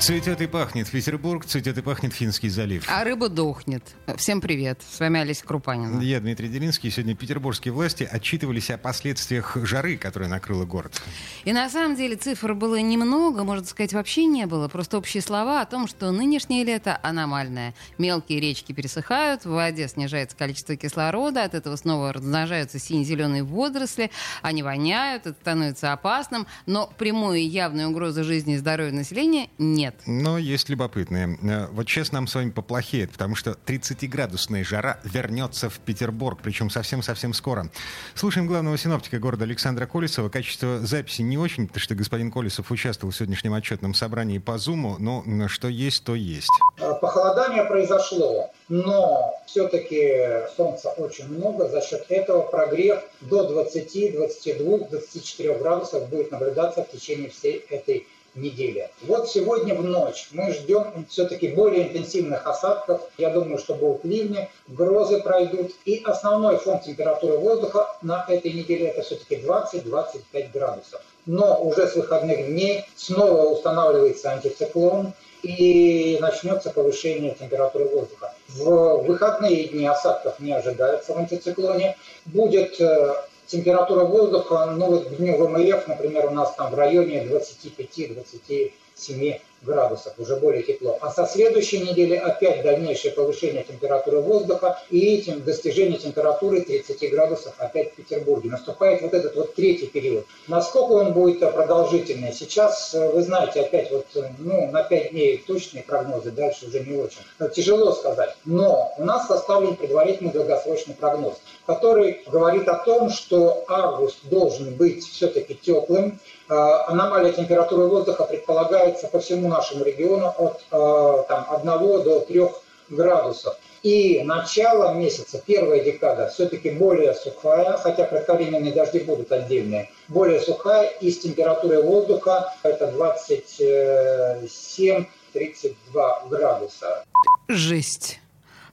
Цветет и пахнет Петербург, цветет и пахнет Финский залив. А рыба дохнет. Всем привет. С вами Олеся Крупанина. Я Дмитрий Делинский. Сегодня петербургские власти отчитывались о последствиях жары, которая накрыла город. И на самом деле цифр было немного, можно сказать, вообще не было. Просто общие слова о том, что нынешнее лето аномальное. Мелкие речки пересыхают, в воде снижается количество кислорода, от этого снова размножаются сине-зеленые водоросли, они воняют, это становится опасным, но прямой и явной угрозы жизни и здоровью населения нет нет. Но есть любопытные. Э, вот сейчас нам с вами поплохеет, потому что 30-градусная жара вернется в Петербург, причем совсем-совсем скоро. Слушаем главного синоптика города Александра Колесова. Качество записи не очень, потому что господин Колесов участвовал в сегодняшнем отчетном собрании по Зуму, но что есть, то есть. Э, похолодание произошло, но все-таки солнца очень много. За счет этого прогрев до 20, 22, 24 градусов будет наблюдаться в течение всей этой недели. Вот сегодня в ночь мы ждем все-таки более интенсивных осадков. Я думаю, что будут ливни, грозы пройдут. И основной фон температуры воздуха на этой неделе это все-таки 20-25 градусов. Но уже с выходных дней снова устанавливается антициклон и начнется повышение температуры воздуха. В выходные дни осадков не ожидается в антициклоне. Будет э, температура воздуха, ну вот в дню ВМФ, например, у нас там в районе 25-27 градусов, уже более тепло. А со следующей недели опять дальнейшее повышение температуры воздуха и этим достижение температуры 30 градусов опять в Петербурге. Наступает вот этот вот третий период. Насколько он будет продолжительный? Сейчас, э, вы знаете, опять вот э, ну, на 5 дней точные прогнозы, дальше уже не очень. Тяжело сказать. Но у нас составлен предварительный долгосрочный прогноз, который говорит о том, что август должен быть все-таки теплым, Э, аномалия температуры воздуха предполагается по всему нашему региону от э, там, 1 до 3 градусов. И начало месяца, первая декада, все-таки более сухая, хотя кратковременные дожди будут отдельные, более сухая, и с температурой воздуха это 27-32 градуса. Жесть.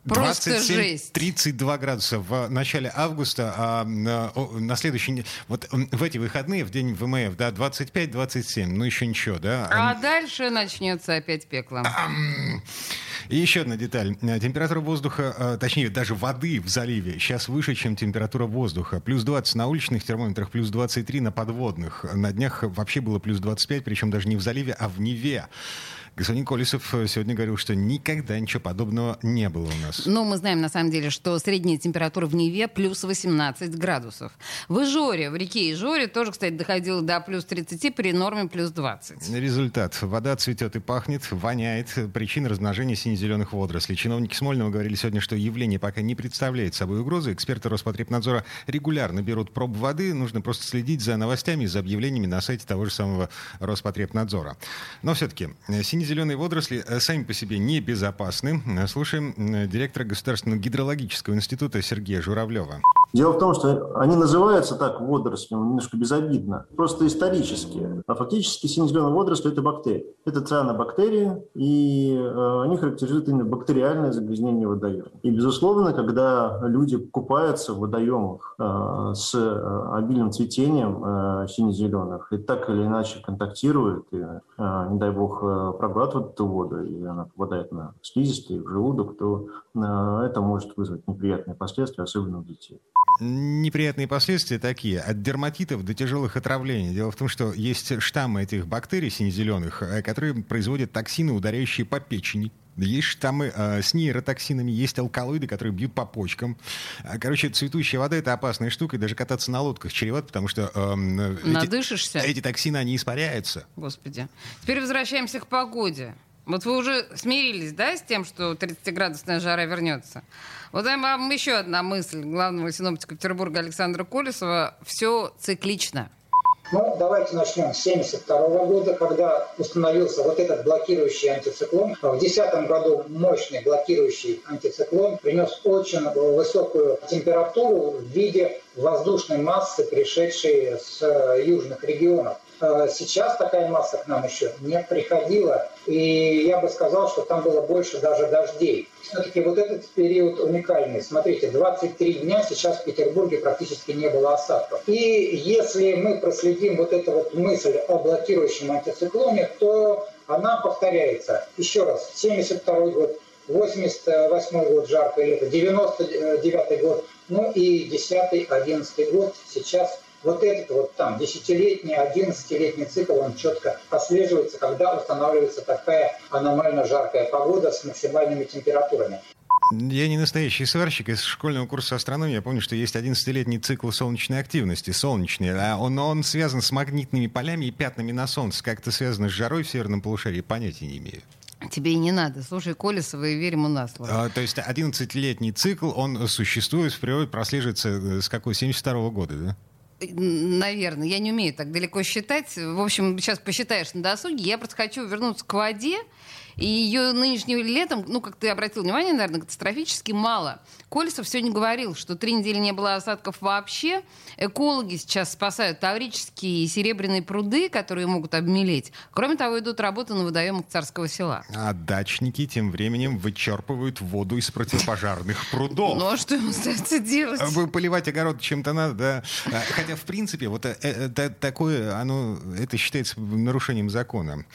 Просто 27, жесть. 32 градуса в начале августа, а на, на следующий... Вот в эти выходные, в день ВМФ, да, 25-27, ну еще ничего, да? А дальше начнется опять пекло. И еще одна деталь. Температура воздуха, а, точнее, даже воды в заливе сейчас выше, чем температура воздуха. Плюс 20 на уличных термометрах, плюс 23 на подводных. На днях вообще было плюс 25, причем даже не в заливе, а в Неве. Господин Колесов э, сегодня говорил, что никогда ничего подобного не было у нас. Ну, мы знаем, на самом деле, что средняя температура в Неве плюс 18 градусов. В Ижоре, в реке Ижоре тоже, кстати, доходило до плюс 30 при норме плюс 20. Результат. Вода цветет и пахнет, воняет. Причина размножения сине-зеленых водорослей. Чиновники Смольного говорили сегодня, что явление пока не представляет собой угрозы. Эксперты Роспотребнадзора регулярно берут проб воды. Нужно просто следить за новостями, за объявлениями на сайте того же самого Роспотребнадзора. Но все-таки э, сине зеленые водоросли э, сами по себе небезопасны. Э, слушаем э, директора Государственного гидрологического института Сергея Журавлева. Дело в том, что они называются так водорослями, немножко безобидно, просто исторические. А фактически сине-зеленые водоросли – это бактерии. Это цианобактерии, и э, они характеризуют именно бактериальное загрязнение водоема. И, безусловно, когда люди купаются в водоемах э, с э, обильным цветением сине-зеленых и так или иначе контактируют, и, не дай бог, проглатывают эту воду, и она попадает на слизистые, в желудок, то это может вызвать неприятные последствия, особенно у детей. Неприятные последствия такие. От дерматитов до тяжелых отравлений. Дело в том, что есть штаммы этих бактерий сине-зеленых, э, которые производят токсины, ударяющие по печени. Есть штаммы э, с нейротоксинами, есть алкалоиды, которые бьют по почкам. Э, короче, цветущая вода — это опасная штука, и даже кататься на лодках чревато, потому что... Э, Надышишься? Эти, эти токсины, они испаряются. Господи. Теперь возвращаемся к погоде. Вот вы уже смирились, да, с тем, что 30-градусная жара вернется? Вот вам еще одна мысль главного синоптика Петербурга Александра Колесова. Все циклично. Ну, давайте начнем с 1972 года, когда установился вот этот блокирующий антициклон. В 2010 году мощный блокирующий антициклон принес очень высокую температуру в виде воздушной массы, пришедшей с южных регионов. Э, сейчас такая масса к нам еще не приходила, и я бы сказал, что там было больше даже дождей. Все-таки вот этот период уникальный. Смотрите, 23 дня сейчас в Петербурге практически не было осадков. И если мы проследим вот эту вот мысль о блокирующем антициклоне, то она повторяется. Еще раз, 72 год, 88 год жаркое лето, 99 год, ну и 10-11 год сейчас вот этот вот там десятилетний, одиннадцатилетний цикл, он четко отслеживается, когда устанавливается такая аномально жаркая погода с максимальными температурами. Я не настоящий сварщик из школьного курса астрономии. Я помню, что есть 11-летний цикл солнечной активности, солнечный. А он, он связан с магнитными полями и пятнами на Солнце. Как это связано с жарой в северном полушарии, понятия не имею. Тебе и не надо. Слушай Колесова и верь ему на слово. А, то есть 11-летний цикл, он существует в природе, прослеживается э, с какой? 72 -го года, да? Наверное, я не умею так далеко считать. В общем, сейчас посчитаешь на досуге. Я просто хочу вернуться к воде. И ее нынешним летом, ну, как ты обратил внимание, наверное, катастрофически мало. Колесов сегодня говорил, что три недели не было осадков вообще. Экологи сейчас спасают таврические и серебряные пруды, которые могут обмелеть. Кроме того, идут работы на водоемах Царского села. А дачники тем временем вычерпывают воду из противопожарных прудов. Ну, а что им остается делать? Поливать огород чем-то надо, да. А, хотя, в принципе, вот это, э, такое, оно, это считается нарушением закона.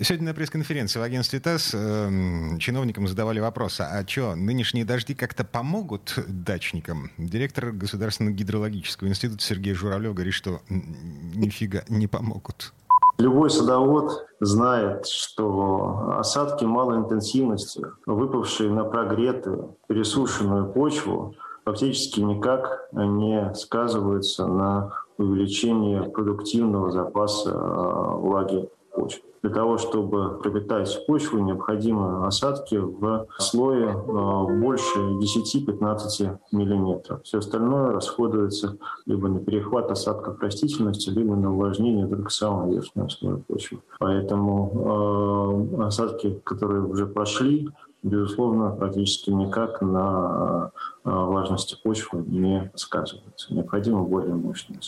Сегодня на пресс-конференции в агентстве ТАСС э, чиновникам задавали вопрос, а что, нынешние дожди как-то помогут помогут дачникам. Директор Государственного гидрологического института Сергей Журавлев говорит, что нифига не помогут. Любой садовод знает, что осадки малой интенсивности, выпавшие на прогретую, пересушенную почву, фактически никак не сказываются на увеличении продуктивного запаса э, влаги почвы. Для того, чтобы пропитать почву, необходимы осадки в слое э, больше 10-15 мм. Все остальное расходуется либо на перехват осадков растительности, либо на увлажнение только самого верхнего слоя почвы. Поэтому э, осадки, которые уже прошли, безусловно, практически никак на э, влажности почвы не сказываются. Необходимо более мощные.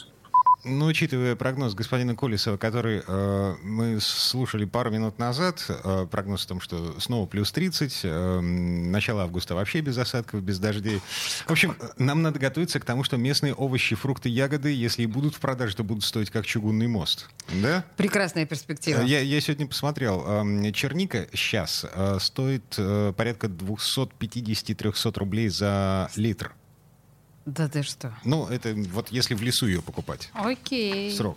Ну, учитывая прогноз господина Колесова, который э, мы слушали пару минут назад, э, прогноз о том, что снова плюс 30, э, начало августа вообще без осадков, без дождей. В общем, нам надо готовиться к тому, что местные овощи, фрукты, ягоды, если и будут в продаже, то будут стоить как чугунный мост. Да? Прекрасная перспектива. Я, я сегодня посмотрел. Э, черника сейчас э, стоит э, порядка 250-300 рублей за литр. Да ты что? Ну, это вот если в лесу ее покупать. Окей. Срок.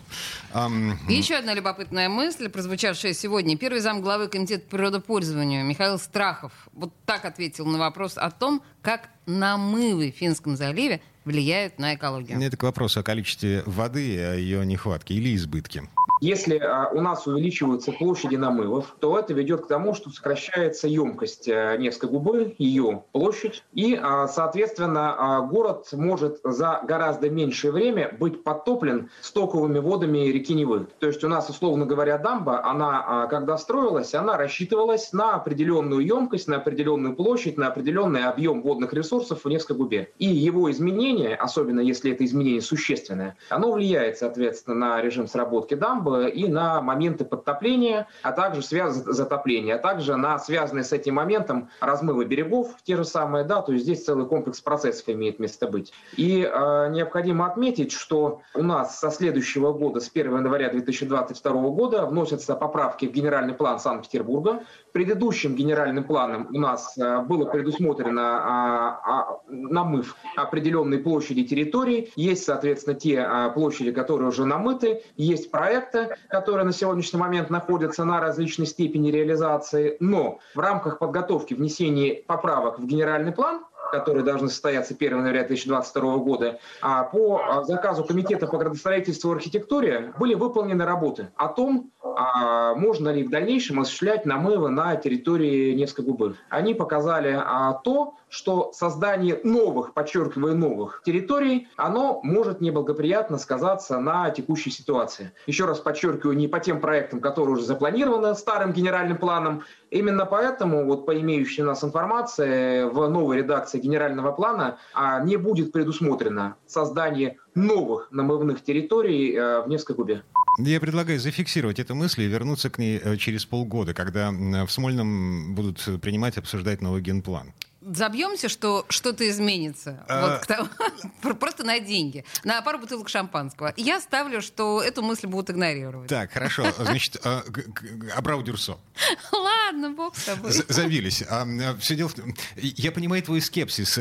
Um, Еще одна любопытная мысль, прозвучавшая сегодня. Первый зам главы Комитета природопользования Михаил Страхов вот так ответил на вопрос о том, как намывы в Финском заливе влияют на экологию. Это к вопросу о количестве воды, о ее нехватке или избытке. Если а, у нас увеличиваются площади намывов, то это ведет к тому, что сокращается емкость а, Невской губы, ее площадь, и, а, соответственно, город может за гораздо меньшее время быть подтоплен стоковыми водами реки Невы. То есть у нас, условно говоря, дамба, она, когда строилась, она рассчитывалась на определенную емкость, на определенную площадь, на определенный объем водных ресурсов в Невской губе. И его изменение, особенно если это изменение существенное, оно влияет, соответственно, на режим сработки дамбы, и на моменты подтопления, а также связ... затопления, а также на связанные с этим моментом размывы берегов, те же самые, да, то есть здесь целый комплекс процессов имеет место быть. И э, необходимо отметить, что у нас со следующего года, с 1 января 2022 года, вносятся поправки в генеральный план Санкт-Петербурга. Предыдущим генеральным планом у нас э, было предусмотрено э, э, намыв определенной площади территорий. Есть, соответственно, те э, площади, которые уже намыты, есть проекты, проекты, которые на сегодняшний момент находятся на различной степени реализации, но в рамках подготовки внесения поправок в генеральный план которые должны состояться 1 января 2022 года, а по а, заказу Комитета по градостроительству и архитектуре были выполнены работы о том, а, можно ли в дальнейшем осуществлять намывы на территории Невской губы. Они показали то, что создание новых, подчеркиваю, новых территорий, оно может неблагоприятно сказаться на текущей ситуации. Еще раз подчеркиваю, не по тем проектам, которые уже запланированы старым генеральным планом. Именно поэтому, вот по имеющей у нас информации, в новой редакции генерального плана а, не будет предусмотрено создание новых намывных территорий э, в Невской губе. Я предлагаю зафиксировать эту мысль и вернуться к ней э, через полгода, когда в Смольном будут принимать, обсуждать новый генплан забьемся, что что-то изменится. А... Вот, тому, просто на деньги. На пару бутылок шампанского. Я ставлю, что эту мысль будут игнорировать. Так, хорошо. Значит, а, Абрау Дюрсо. Ладно, бог с тобой. Забились. А, все дело в том... Я понимаю твой скепсис.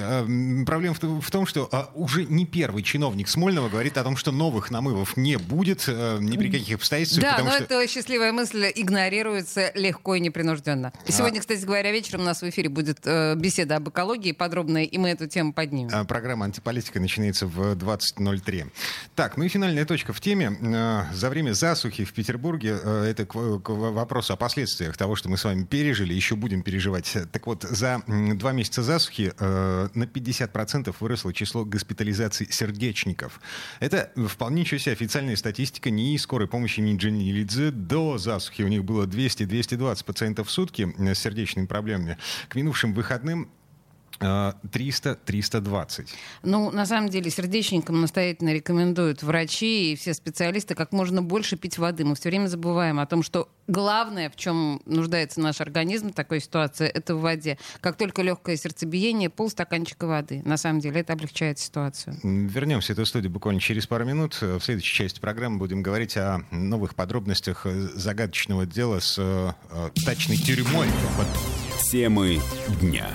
Проблема в том, что уже не первый чиновник Смольного говорит о том, что новых намывов не будет ни при каких обстоятельствах. Да, но что... эта счастливая мысль игнорируется легко и непринужденно. Сегодня, кстати говоря, вечером у нас в эфире будет э, беседа об экологии подробная, и мы эту тему поднимем. А, программа «Антиполитика» начинается в 20.03. Так, ну и финальная точка в теме. Э, за время засухи в Петербурге, э, это к вопросу о последствиях того, что мы с вами пережили, еще будем переживать. Так вот, за два месяца засухи э, на 50% выросло число госпитализаций сердечников. Это вполне ничего себе официальная статистика ни скорой помощи, ни Дженни Лидзе. До засухи у них было 200-220 пациентов в сутки с сердечными проблемами. К минувшим выходным 300-320. Э, ну, на самом деле, сердечникам настоятельно рекомендуют врачи и все специалисты как можно больше пить воды. Мы все время забываем о том, что главное, в чем нуждается наш организм в такой ситуации, это в воде. Как только легкое сердцебиение, полстаканчика воды. На самом деле, это облегчает ситуацию. Вернемся в эту студию буквально через пару минут. В следующей части программы будем говорить о новых подробностях загадочного дела с э, тачной тюрьмой. Темы дня.